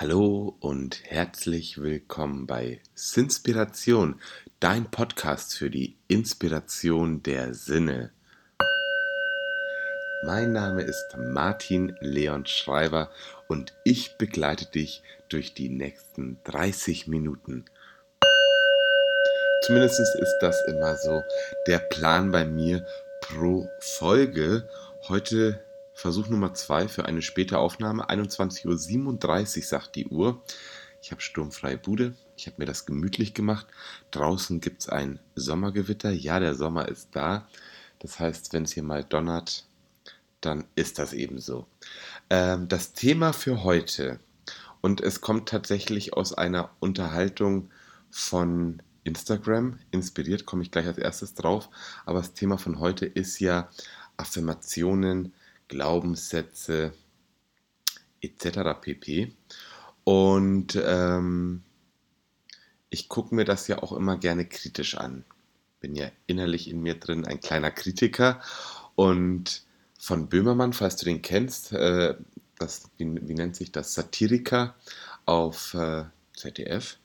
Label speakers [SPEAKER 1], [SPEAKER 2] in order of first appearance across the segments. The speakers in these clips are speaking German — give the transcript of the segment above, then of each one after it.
[SPEAKER 1] Hallo und herzlich willkommen bei Sinspiration, dein Podcast für die Inspiration der Sinne. Mein Name ist Martin Leon Schreiber und ich begleite dich durch die nächsten 30 Minuten. Zumindest ist das immer so der Plan bei mir pro Folge. Heute Versuch Nummer zwei für eine späte Aufnahme. 21.37 Uhr sagt die Uhr. Ich habe sturmfreie Bude. Ich habe mir das gemütlich gemacht. Draußen gibt es ein Sommergewitter. Ja, der Sommer ist da. Das heißt, wenn es hier mal donnert, dann ist das eben so. Ähm, das Thema für heute, und es kommt tatsächlich aus einer Unterhaltung von Instagram, inspiriert, komme ich gleich als erstes drauf. Aber das Thema von heute ist ja Affirmationen Glaubenssätze etc. pp. Und ähm, ich gucke mir das ja auch immer gerne kritisch an. Bin ja innerlich in mir drin ein kleiner Kritiker. Und von Böhmermann, falls du den kennst, äh, das, wie, wie, nennt sich das, Satiriker auf äh, ZDF,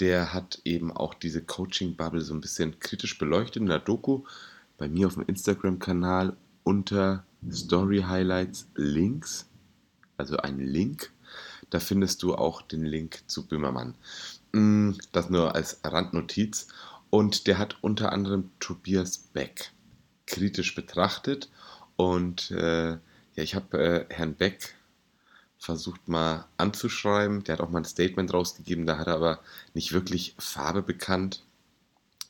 [SPEAKER 1] der hat eben auch diese Coaching-Bubble so ein bisschen kritisch beleuchtet in der Doku bei mir auf dem Instagram-Kanal unter Story Highlights Links, also ein Link. Da findest du auch den Link zu Böhmermann. Mm, das nur als Randnotiz. Und der hat unter anderem Tobias Beck kritisch betrachtet. Und äh, ja, ich habe äh, Herrn Beck versucht mal anzuschreiben. Der hat auch mal ein Statement rausgegeben, da hat er aber nicht wirklich Farbe bekannt.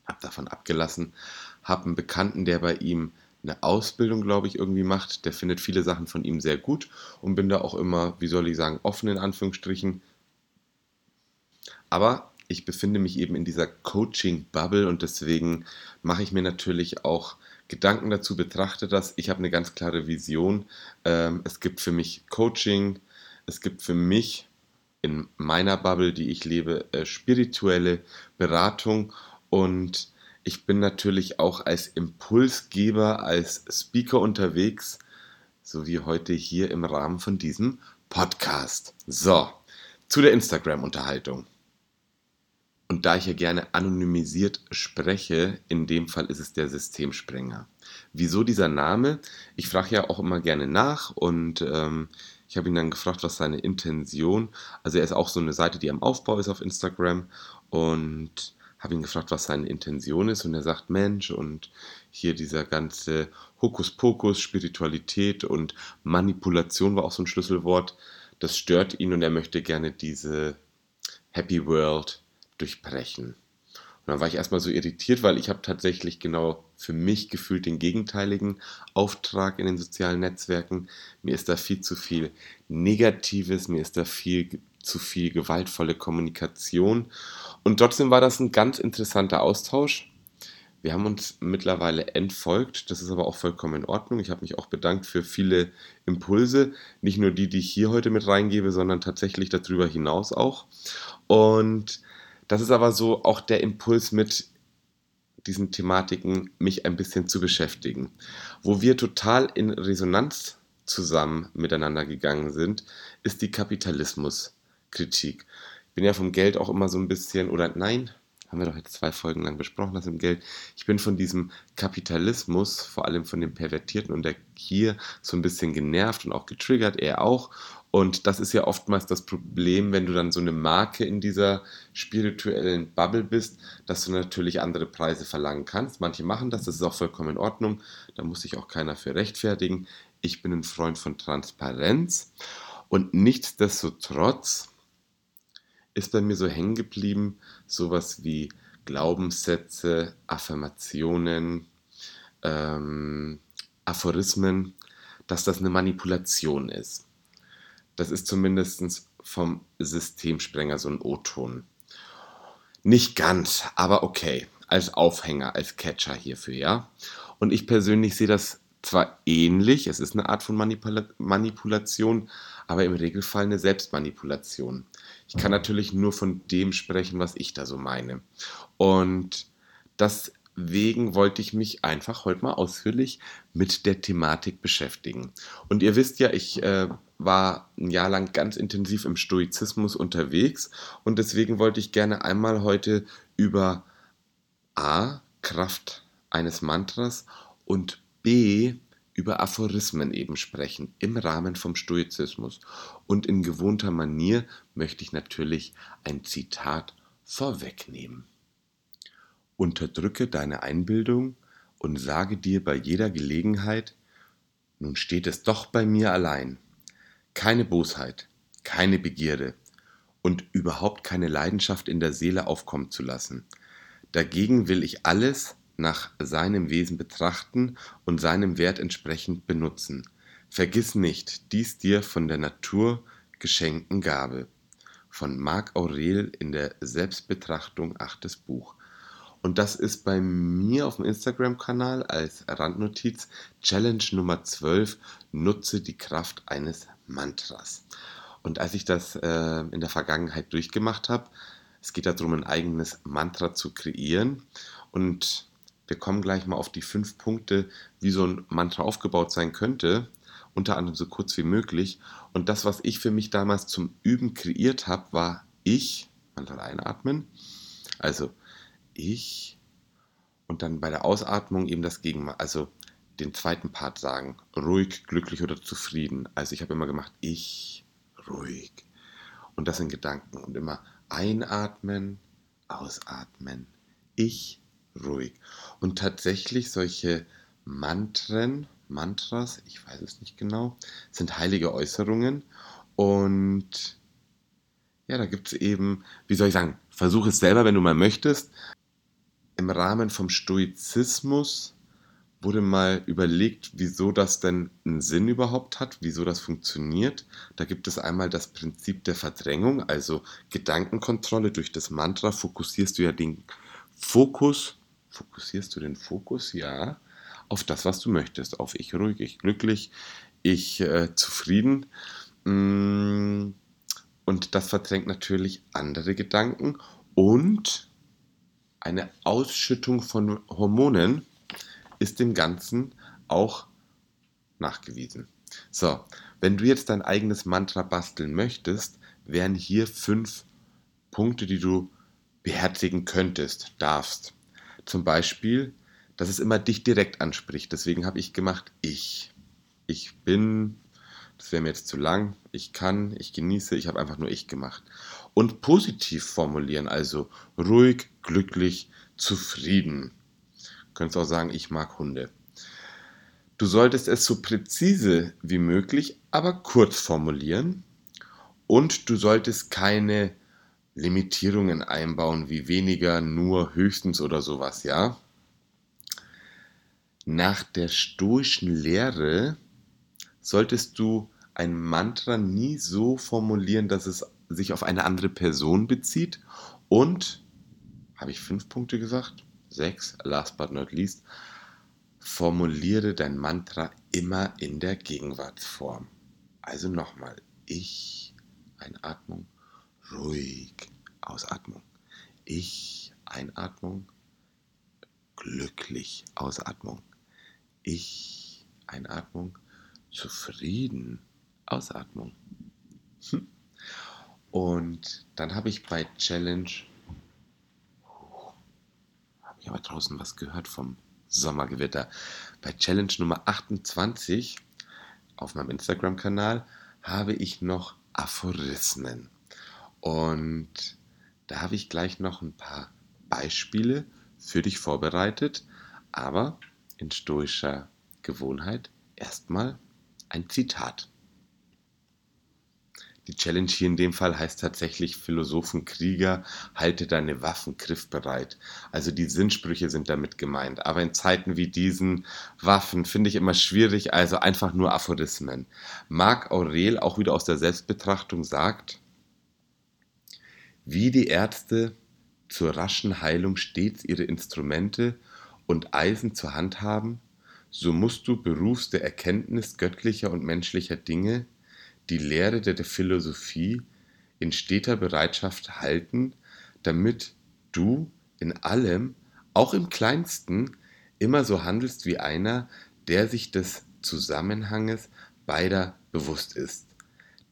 [SPEAKER 1] Hab davon abgelassen. Hab einen Bekannten, der bei ihm eine Ausbildung, glaube ich, irgendwie macht. Der findet viele Sachen von ihm sehr gut und bin da auch immer, wie soll ich sagen, offen in Anführungsstrichen. Aber ich befinde mich eben in dieser Coaching-Bubble und deswegen mache ich mir natürlich auch Gedanken dazu, betrachte das. Ich habe eine ganz klare Vision. Ähm, es gibt für mich Coaching, es gibt für mich in meiner Bubble, die ich lebe, äh, spirituelle Beratung und ich bin natürlich auch als Impulsgeber, als Speaker unterwegs, so wie heute hier im Rahmen von diesem Podcast. So, zu der Instagram-Unterhaltung. Und da ich ja gerne anonymisiert spreche, in dem Fall ist es der Systemsprenger. Wieso dieser Name? Ich frage ja auch immer gerne nach und ähm, ich habe ihn dann gefragt, was seine Intention. Also er ist auch so eine Seite, die am Aufbau ist auf Instagram und habe ihn gefragt, was seine Intention ist und er sagt, Mensch, und hier dieser ganze Hokuspokus, Spiritualität und Manipulation war auch so ein Schlüsselwort, das stört ihn und er möchte gerne diese Happy World durchbrechen. Und dann war ich erstmal so irritiert, weil ich habe tatsächlich genau für mich gefühlt den gegenteiligen Auftrag in den sozialen Netzwerken. Mir ist da viel zu viel Negatives, mir ist da viel zu viel gewaltvolle Kommunikation. Und trotzdem war das ein ganz interessanter Austausch. Wir haben uns mittlerweile entfolgt, das ist aber auch vollkommen in Ordnung. Ich habe mich auch bedankt für viele Impulse, nicht nur die, die ich hier heute mit reingebe, sondern tatsächlich darüber hinaus auch. Und das ist aber so auch der Impuls mit diesen Thematiken, mich ein bisschen zu beschäftigen. Wo wir total in Resonanz zusammen miteinander gegangen sind, ist die Kapitalismuskritik. Bin ja vom Geld auch immer so ein bisschen, oder nein, haben wir doch jetzt zwei Folgen lang besprochen, das im Geld. Ich bin von diesem Kapitalismus, vor allem von dem Pervertierten und der hier so ein bisschen genervt und auch getriggert, er auch. Und das ist ja oftmals das Problem, wenn du dann so eine Marke in dieser spirituellen Bubble bist, dass du natürlich andere Preise verlangen kannst. Manche machen das, das ist auch vollkommen in Ordnung. Da muss sich auch keiner für rechtfertigen. Ich bin ein Freund von Transparenz. Und nichtsdestotrotz ist bei mir so hängen geblieben, sowas wie Glaubenssätze, Affirmationen, ähm, Aphorismen, dass das eine Manipulation ist. Das ist zumindest vom Systemsprenger so ein O-Ton. Nicht ganz, aber okay. Als Aufhänger, als Catcher hierfür, ja. Und ich persönlich sehe das zwar ähnlich, es ist eine Art von Manipula Manipulation, aber im Regelfall eine Selbstmanipulation. Ich kann natürlich nur von dem sprechen, was ich da so meine. Und deswegen wollte ich mich einfach heute mal ausführlich mit der Thematik beschäftigen. Und ihr wisst ja, ich äh, war ein Jahr lang ganz intensiv im Stoizismus unterwegs und deswegen wollte ich gerne einmal heute über A, Kraft eines Mantras und B, über Aphorismen eben sprechen im Rahmen vom Stoizismus. Und in gewohnter Manier möchte ich natürlich ein Zitat vorwegnehmen. Unterdrücke deine Einbildung und sage dir bei jeder Gelegenheit, nun steht es doch bei mir allein. Keine Bosheit, keine Begierde und überhaupt keine Leidenschaft in der Seele aufkommen zu lassen. Dagegen will ich alles nach seinem Wesen betrachten und seinem Wert entsprechend benutzen. Vergiss nicht dies dir von der Natur geschenkten Gabe. Von Marc Aurel in der Selbstbetrachtung, achtes Buch. Und das ist bei mir auf dem Instagram-Kanal als Randnotiz Challenge Nummer 12, nutze die Kraft eines Mantras. Und als ich das äh, in der Vergangenheit durchgemacht habe, es geht darum, ein eigenes Mantra zu kreieren. Und wir kommen gleich mal auf die fünf Punkte, wie so ein Mantra aufgebaut sein könnte. Unter anderem so kurz wie möglich. Und das, was ich für mich damals zum Üben kreiert habe, war ich, Mantra einatmen. Also ich und dann bei der Ausatmung eben das Gegenteil, also den zweiten Part sagen, ruhig, glücklich oder zufrieden. Also ich habe immer gemacht, ich, ruhig. Und das in Gedanken und immer einatmen, ausatmen, ich, ruhig. Und tatsächlich solche Mantren, Mantras, ich weiß es nicht genau, sind heilige Äußerungen und ja, da gibt es eben, wie soll ich sagen, versuch es selber, wenn du mal möchtest, im Rahmen vom Stoizismus wurde mal überlegt, wieso das denn einen Sinn überhaupt hat, wieso das funktioniert. Da gibt es einmal das Prinzip der Verdrängung, also Gedankenkontrolle. Durch das Mantra fokussierst du ja den Fokus, fokussierst du den Fokus, ja, auf das, was du möchtest, auf ich ruhig, ich glücklich, ich äh, zufrieden. Mm, und das verdrängt natürlich andere Gedanken und eine Ausschüttung von Hormonen ist dem Ganzen auch nachgewiesen. So, wenn du jetzt dein eigenes Mantra basteln möchtest, wären hier fünf Punkte, die du beherzigen könntest, darfst. Zum Beispiel, dass es immer dich direkt anspricht. Deswegen habe ich gemacht, ich. Ich bin, das wäre mir jetzt zu lang, ich kann, ich genieße, ich habe einfach nur ich gemacht und positiv formulieren, also ruhig, glücklich, zufrieden. Du könntest auch sagen, ich mag Hunde. Du solltest es so präzise wie möglich, aber kurz formulieren und du solltest keine Limitierungen einbauen, wie weniger, nur, höchstens oder sowas, ja? Nach der stoischen Lehre solltest du ein Mantra nie so formulieren, dass es sich auf eine andere Person bezieht und, habe ich fünf Punkte gesagt? Sechs, last but not least, formuliere dein Mantra immer in der Gegenwartsform. Also nochmal, ich, Einatmung, ruhig, Ausatmung. Ich, Einatmung, glücklich, Ausatmung. Ich, Einatmung, zufrieden, Ausatmung. Hm. Und dann habe ich bei Challenge, habe ich aber draußen was gehört vom Sommergewitter. Bei Challenge Nummer 28 auf meinem Instagram-Kanal habe ich noch Aphorismen. Und da habe ich gleich noch ein paar Beispiele für dich vorbereitet, aber in stoischer Gewohnheit erstmal ein Zitat. Die Challenge hier in dem Fall heißt tatsächlich Philosophenkrieger, halte deine Waffen griffbereit. Also die Sinnsprüche sind damit gemeint. Aber in Zeiten wie diesen Waffen finde ich immer schwierig, also einfach nur Aphorismen. Marc Aurel, auch wieder aus der Selbstbetrachtung, sagt, wie die Ärzte zur raschen Heilung stets ihre Instrumente und Eisen zur Hand haben, so musst du berufs der Erkenntnis göttlicher und menschlicher Dinge die Lehre der Philosophie in steter Bereitschaft halten, damit du in allem auch im kleinsten immer so handelst wie einer, der sich des Zusammenhanges beider bewusst ist.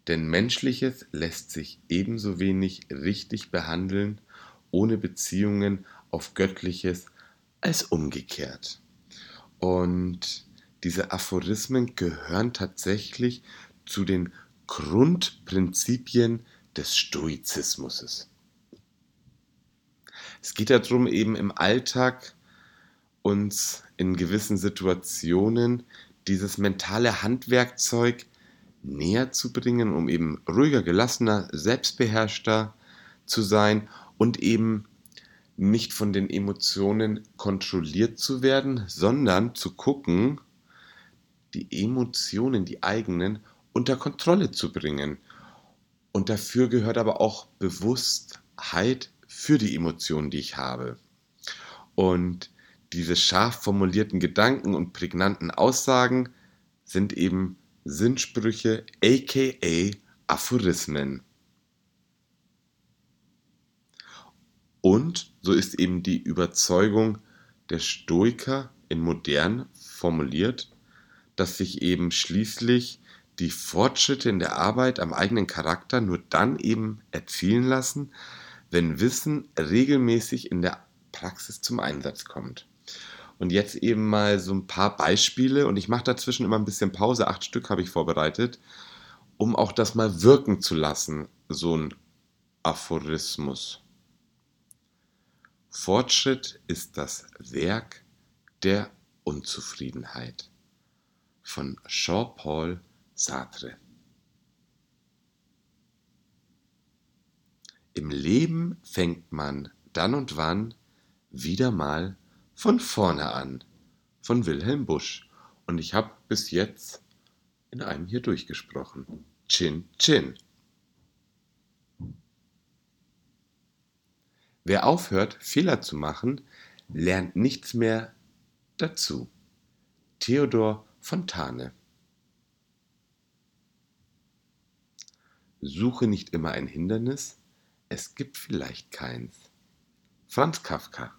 [SPEAKER 1] Denn Menschliches lässt sich ebenso wenig richtig behandeln ohne Beziehungen auf Göttliches als umgekehrt. Und diese Aphorismen gehören tatsächlich zu den Grundprinzipien des Stoizismus. Es geht darum, eben im Alltag uns in gewissen Situationen dieses mentale Handwerkzeug näher zu bringen, um eben ruhiger, gelassener, selbstbeherrschter zu sein und eben nicht von den Emotionen kontrolliert zu werden, sondern zu gucken, die Emotionen, die eigenen, unter Kontrolle zu bringen. Und dafür gehört aber auch Bewusstheit für die Emotionen, die ich habe. Und diese scharf formulierten Gedanken und prägnanten Aussagen sind eben Sinnsprüche, aka Aphorismen. Und so ist eben die Überzeugung der Stoiker in modern formuliert, dass sich eben schließlich die Fortschritte in der Arbeit am eigenen Charakter nur dann eben erzielen lassen, wenn Wissen regelmäßig in der Praxis zum Einsatz kommt. Und jetzt eben mal so ein paar Beispiele und ich mache dazwischen immer ein bisschen Pause, acht Stück habe ich vorbereitet, um auch das mal wirken zu lassen, so ein Aphorismus. Fortschritt ist das Werk der Unzufriedenheit von Jean-Paul Sartre. Im Leben fängt man dann und wann wieder mal von vorne an von Wilhelm Busch. Und ich habe bis jetzt in einem hier durchgesprochen. Chin Chin. Wer aufhört, Fehler zu machen, lernt nichts mehr dazu. Theodor Fontane Suche nicht immer ein Hindernis, es gibt vielleicht keins. Franz Kafka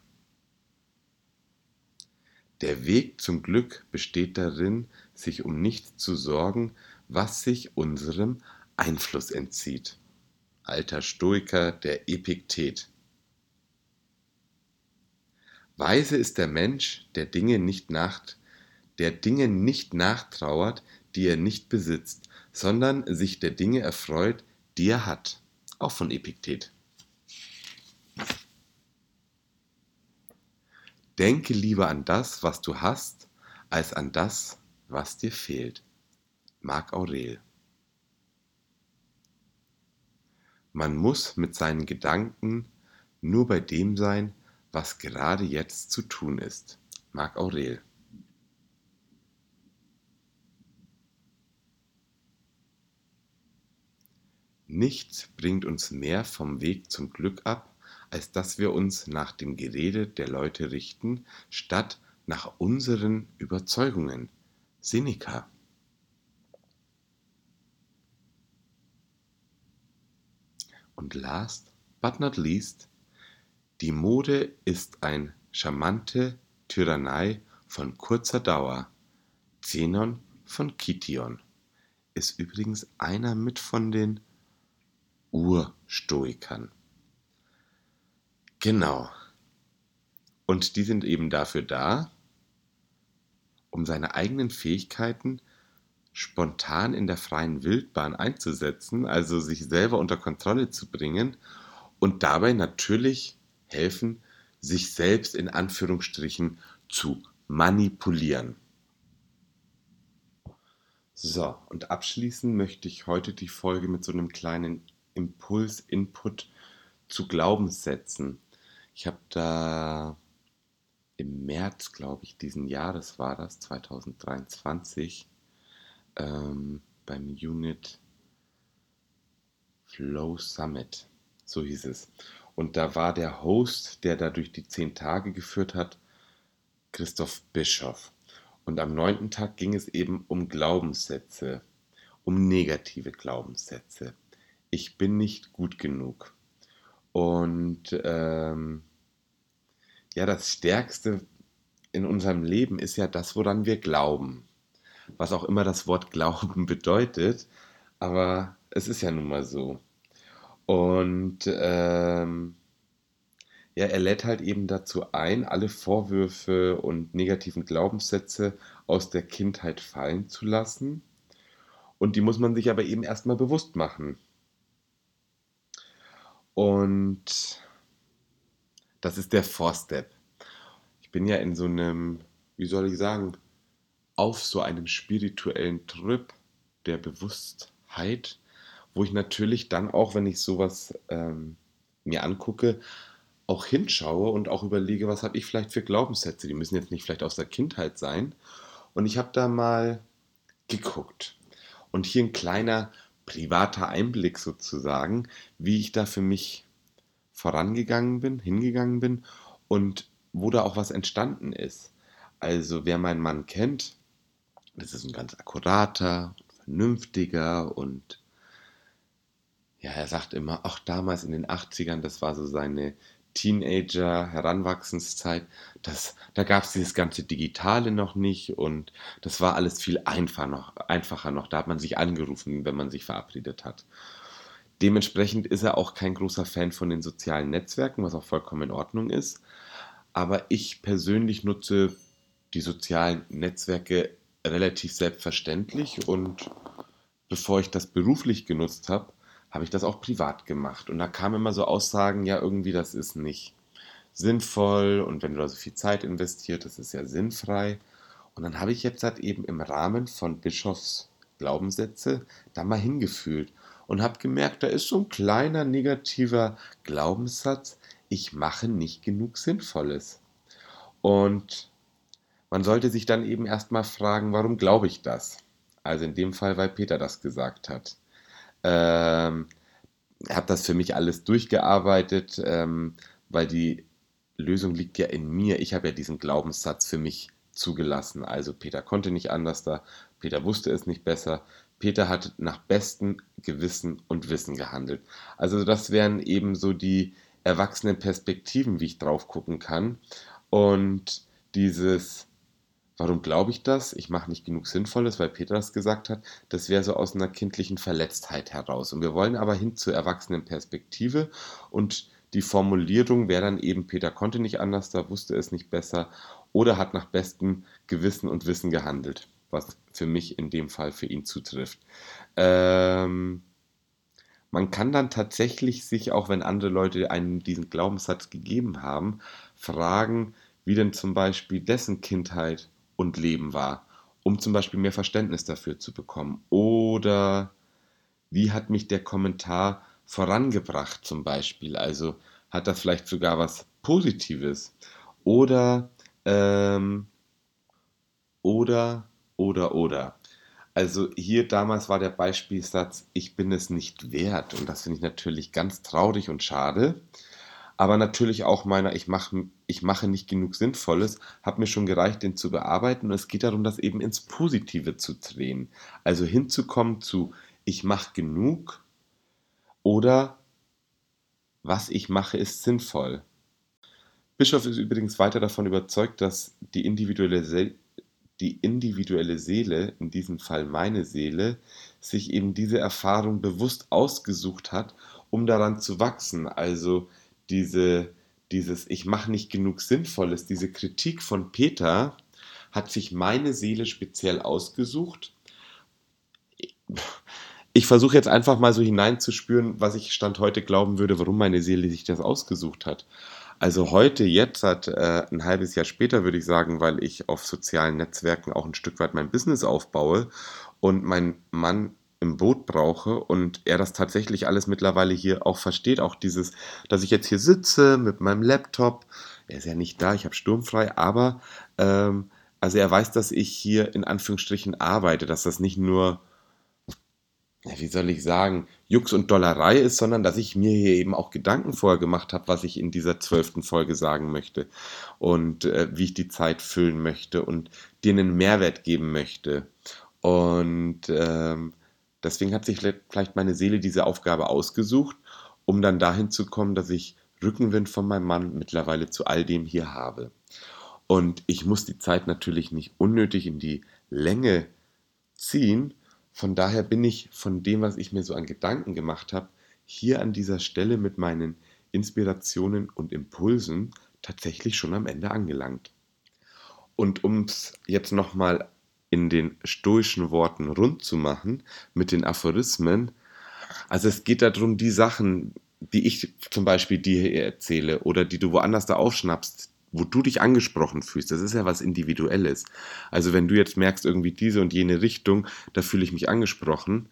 [SPEAKER 1] Der Weg zum Glück besteht darin, sich um nichts zu sorgen, was sich unserem Einfluss entzieht. Alter Stoiker der Epiktet Weise ist der Mensch, der Dinge nicht nacht, der Dinge nicht nachtrauert, die er nicht besitzt, sondern sich der Dinge erfreut, die er hat. Auch von Epiktet. Denke lieber an das, was du hast, als an das, was dir fehlt. Marc Aurel. Man muss mit seinen Gedanken nur bei dem sein, was gerade jetzt zu tun ist. Marc Aurel. Nichts bringt uns mehr vom Weg zum Glück ab, als dass wir uns nach dem Gerede der Leute richten, statt nach unseren Überzeugungen. Seneca. Und last but not least, die Mode ist ein charmante Tyrannei von kurzer Dauer. Zenon von Kition ist übrigens einer mit von den Urstoikern. Genau. Und die sind eben dafür da, um seine eigenen Fähigkeiten spontan in der freien Wildbahn einzusetzen, also sich selber unter Kontrolle zu bringen und dabei natürlich helfen, sich selbst in Anführungsstrichen zu manipulieren. So, und abschließen möchte ich heute die Folge mit so einem kleinen Impuls-Input zu Glaubenssätzen. Ich habe da im März, glaube ich, diesen Jahres war das, 2023, ähm, beim Unit Flow Summit, so hieß es. Und da war der Host, der da durch die zehn Tage geführt hat, Christoph Bischoff. Und am neunten Tag ging es eben um Glaubenssätze, um negative Glaubenssätze ich bin nicht gut genug. Und ähm, ja, das Stärkste in unserem Leben ist ja das, woran wir glauben. Was auch immer das Wort Glauben bedeutet, aber es ist ja nun mal so. Und ähm, ja, er lädt halt eben dazu ein, alle Vorwürfe und negativen Glaubenssätze aus der Kindheit fallen zu lassen. Und die muss man sich aber eben erstmal bewusst machen. Und das ist der Four-Step. Ich bin ja in so einem, wie soll ich sagen, auf so einem spirituellen Trip der Bewusstheit, wo ich natürlich dann auch, wenn ich sowas ähm, mir angucke, auch hinschaue und auch überlege, was habe ich vielleicht für Glaubenssätze. Die müssen jetzt nicht vielleicht aus der Kindheit sein. Und ich habe da mal geguckt. Und hier ein kleiner privater Einblick sozusagen, wie ich da für mich vorangegangen bin, hingegangen bin und wo da auch was entstanden ist. Also wer meinen Mann kennt, das ist ein ganz akkurater, vernünftiger und ja, er sagt immer, ach damals in den 80ern, das war so seine Teenager, Heranwachsenszeit, das, da gab es dieses ganze Digitale noch nicht und das war alles viel einfach noch, einfacher noch. Da hat man sich angerufen, wenn man sich verabredet hat. Dementsprechend ist er auch kein großer Fan von den sozialen Netzwerken, was auch vollkommen in Ordnung ist. Aber ich persönlich nutze die sozialen Netzwerke relativ selbstverständlich und bevor ich das beruflich genutzt habe, habe ich das auch privat gemacht. Und da kamen immer so Aussagen, ja, irgendwie, das ist nicht sinnvoll und wenn du da so viel Zeit investiert, das ist ja sinnfrei. Und dann habe ich jetzt halt eben im Rahmen von Bischofs Glaubenssätze da mal hingefühlt und habe gemerkt, da ist so ein kleiner negativer Glaubenssatz, ich mache nicht genug Sinnvolles. Und man sollte sich dann eben erstmal fragen, warum glaube ich das? Also in dem Fall, weil Peter das gesagt hat. Ähm, habe das für mich alles durchgearbeitet, ähm, weil die Lösung liegt ja in mir. Ich habe ja diesen Glaubenssatz für mich zugelassen. Also Peter konnte nicht anders da, Peter wusste es nicht besser. Peter hat nach bestem Gewissen und Wissen gehandelt. Also das wären eben so die erwachsenen Perspektiven, wie ich drauf gucken kann. Und dieses Warum glaube ich das? Ich mache nicht genug Sinnvolles, weil Peter das gesagt hat. Das wäre so aus einer kindlichen Verletztheit heraus. Und wir wollen aber hin zur erwachsenen Perspektive. Und die Formulierung wäre dann eben, Peter konnte nicht anders, da wusste es nicht besser oder hat nach bestem Gewissen und Wissen gehandelt, was für mich in dem Fall für ihn zutrifft. Ähm, man kann dann tatsächlich sich, auch wenn andere Leute einen diesen Glaubenssatz gegeben haben, fragen, wie denn zum Beispiel dessen Kindheit und Leben war, um zum Beispiel mehr Verständnis dafür zu bekommen? Oder wie hat mich der Kommentar vorangebracht zum Beispiel? Also hat das vielleicht sogar was Positives? Oder, ähm, oder, oder, oder. Also hier damals war der Beispielsatz, ich bin es nicht wert. Und das finde ich natürlich ganz traurig und schade aber natürlich auch meiner, ich mache ich mache nicht genug Sinnvolles, hat mir schon gereicht, den zu bearbeiten. Und es geht darum, das eben ins Positive zu drehen. Also hinzukommen zu, ich mache genug oder was ich mache, ist sinnvoll. Bischof ist übrigens weiter davon überzeugt, dass die individuelle, die individuelle Seele, in diesem Fall meine Seele, sich eben diese Erfahrung bewusst ausgesucht hat, um daran zu wachsen. Also diese, dieses Ich mache nicht genug Sinnvolles, diese Kritik von Peter hat sich meine Seele speziell ausgesucht. Ich versuche jetzt einfach mal so hineinzuspüren, was ich Stand heute glauben würde, warum meine Seele sich das ausgesucht hat. Also heute, jetzt, hat, äh, ein halbes Jahr später, würde ich sagen, weil ich auf sozialen Netzwerken auch ein Stück weit mein Business aufbaue und mein Mann im Boot brauche und er das tatsächlich alles mittlerweile hier auch versteht. Auch dieses, dass ich jetzt hier sitze mit meinem Laptop. Er ist ja nicht da, ich habe sturmfrei, aber ähm, also er weiß, dass ich hier in Anführungsstrichen arbeite, dass das nicht nur, wie soll ich sagen, Jux und Dollerei ist, sondern dass ich mir hier eben auch Gedanken vorher gemacht habe, was ich in dieser zwölften Folge sagen möchte und äh, wie ich die Zeit füllen möchte und dir einen Mehrwert geben möchte. Und ähm, Deswegen hat sich vielleicht meine Seele diese Aufgabe ausgesucht, um dann dahin zu kommen, dass ich Rückenwind von meinem Mann mittlerweile zu all dem hier habe. Und ich muss die Zeit natürlich nicht unnötig in die Länge ziehen. Von daher bin ich von dem, was ich mir so an Gedanken gemacht habe, hier an dieser Stelle mit meinen Inspirationen und Impulsen tatsächlich schon am Ende angelangt. Und um es jetzt nochmal in den stoischen Worten rund zu machen, mit den Aphorismen, also es geht darum, die Sachen, die ich zum Beispiel dir erzähle oder die du woanders da aufschnappst, wo du dich angesprochen fühlst, das ist ja was Individuelles. Also wenn du jetzt merkst, irgendwie diese und jene Richtung, da fühle ich mich angesprochen.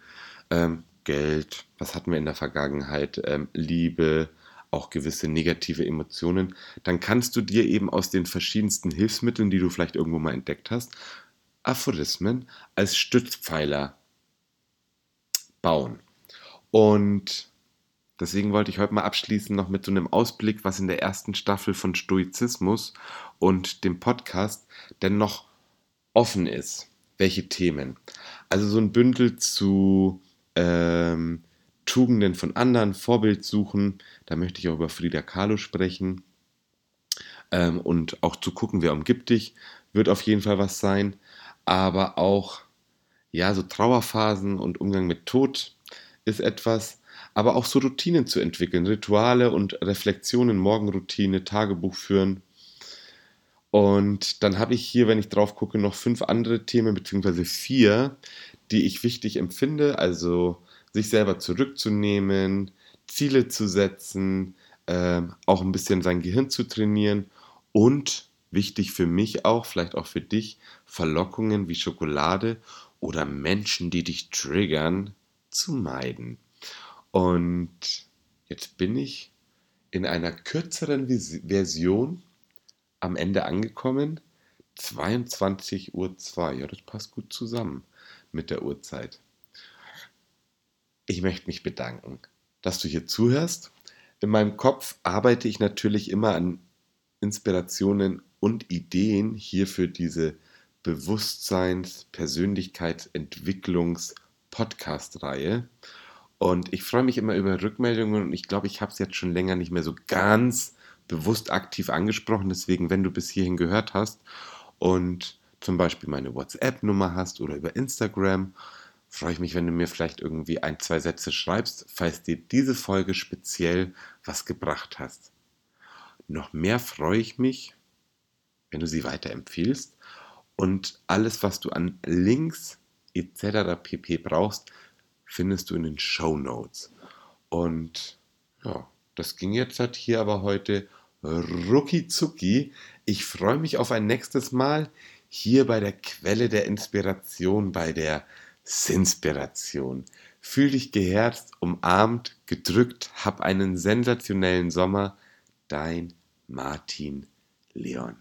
[SPEAKER 1] Ähm, Geld, was hatten wir in der Vergangenheit, ähm, Liebe, auch gewisse negative Emotionen, dann kannst du dir eben aus den verschiedensten Hilfsmitteln, die du vielleicht irgendwo mal entdeckt hast, Aphorismen als Stützpfeiler bauen. Und deswegen wollte ich heute mal abschließen noch mit so einem Ausblick, was in der ersten Staffel von Stoizismus und dem Podcast denn noch offen ist. Welche Themen? Also so ein Bündel zu ähm, Tugenden von anderen, Vorbild suchen. Da möchte ich auch über Frida Kahlo sprechen. Ähm, und auch zu gucken, wer umgibt dich, wird auf jeden Fall was sein. Aber auch, ja, so Trauerphasen und Umgang mit Tod ist etwas. Aber auch so Routinen zu entwickeln, Rituale und Reflexionen, Morgenroutine, Tagebuch führen. Und dann habe ich hier, wenn ich drauf gucke, noch fünf andere Themen, beziehungsweise vier, die ich wichtig empfinde. Also sich selber zurückzunehmen, Ziele zu setzen, äh, auch ein bisschen sein Gehirn zu trainieren und wichtig für mich auch, vielleicht auch für dich, Verlockungen wie Schokolade oder Menschen, die dich triggern, zu meiden. Und jetzt bin ich in einer kürzeren Version am Ende angekommen. 22.02 Uhr. Ja, das passt gut zusammen mit der Uhrzeit. Ich möchte mich bedanken, dass du hier zuhörst. In meinem Kopf arbeite ich natürlich immer an Inspirationen und Ideen hier für diese Bewusstseins-, Persönlichkeitsentwicklungs-, Podcast-Reihe. Und ich freue mich immer über Rückmeldungen und ich glaube, ich habe es jetzt schon länger nicht mehr so ganz bewusst aktiv angesprochen. Deswegen, wenn du bis hierhin gehört hast und zum Beispiel meine WhatsApp-Nummer hast oder über Instagram freue ich mich, wenn du mir vielleicht irgendwie ein, zwei Sätze schreibst, falls dir diese Folge speziell was gebracht hast. Noch mehr freue ich mich, wenn du sie weiterempfiehlst und alles, was du an Links etc. pp brauchst, findest du in den Show Notes. Und ja, das ging jetzt halt hier aber heute rucki zucki. Ich freue mich auf ein nächstes Mal hier bei der Quelle der Inspiration, bei der Sinspiration. Fühl dich geherzt, umarmt, gedrückt, hab einen sensationellen Sommer. Dein Martin Leon.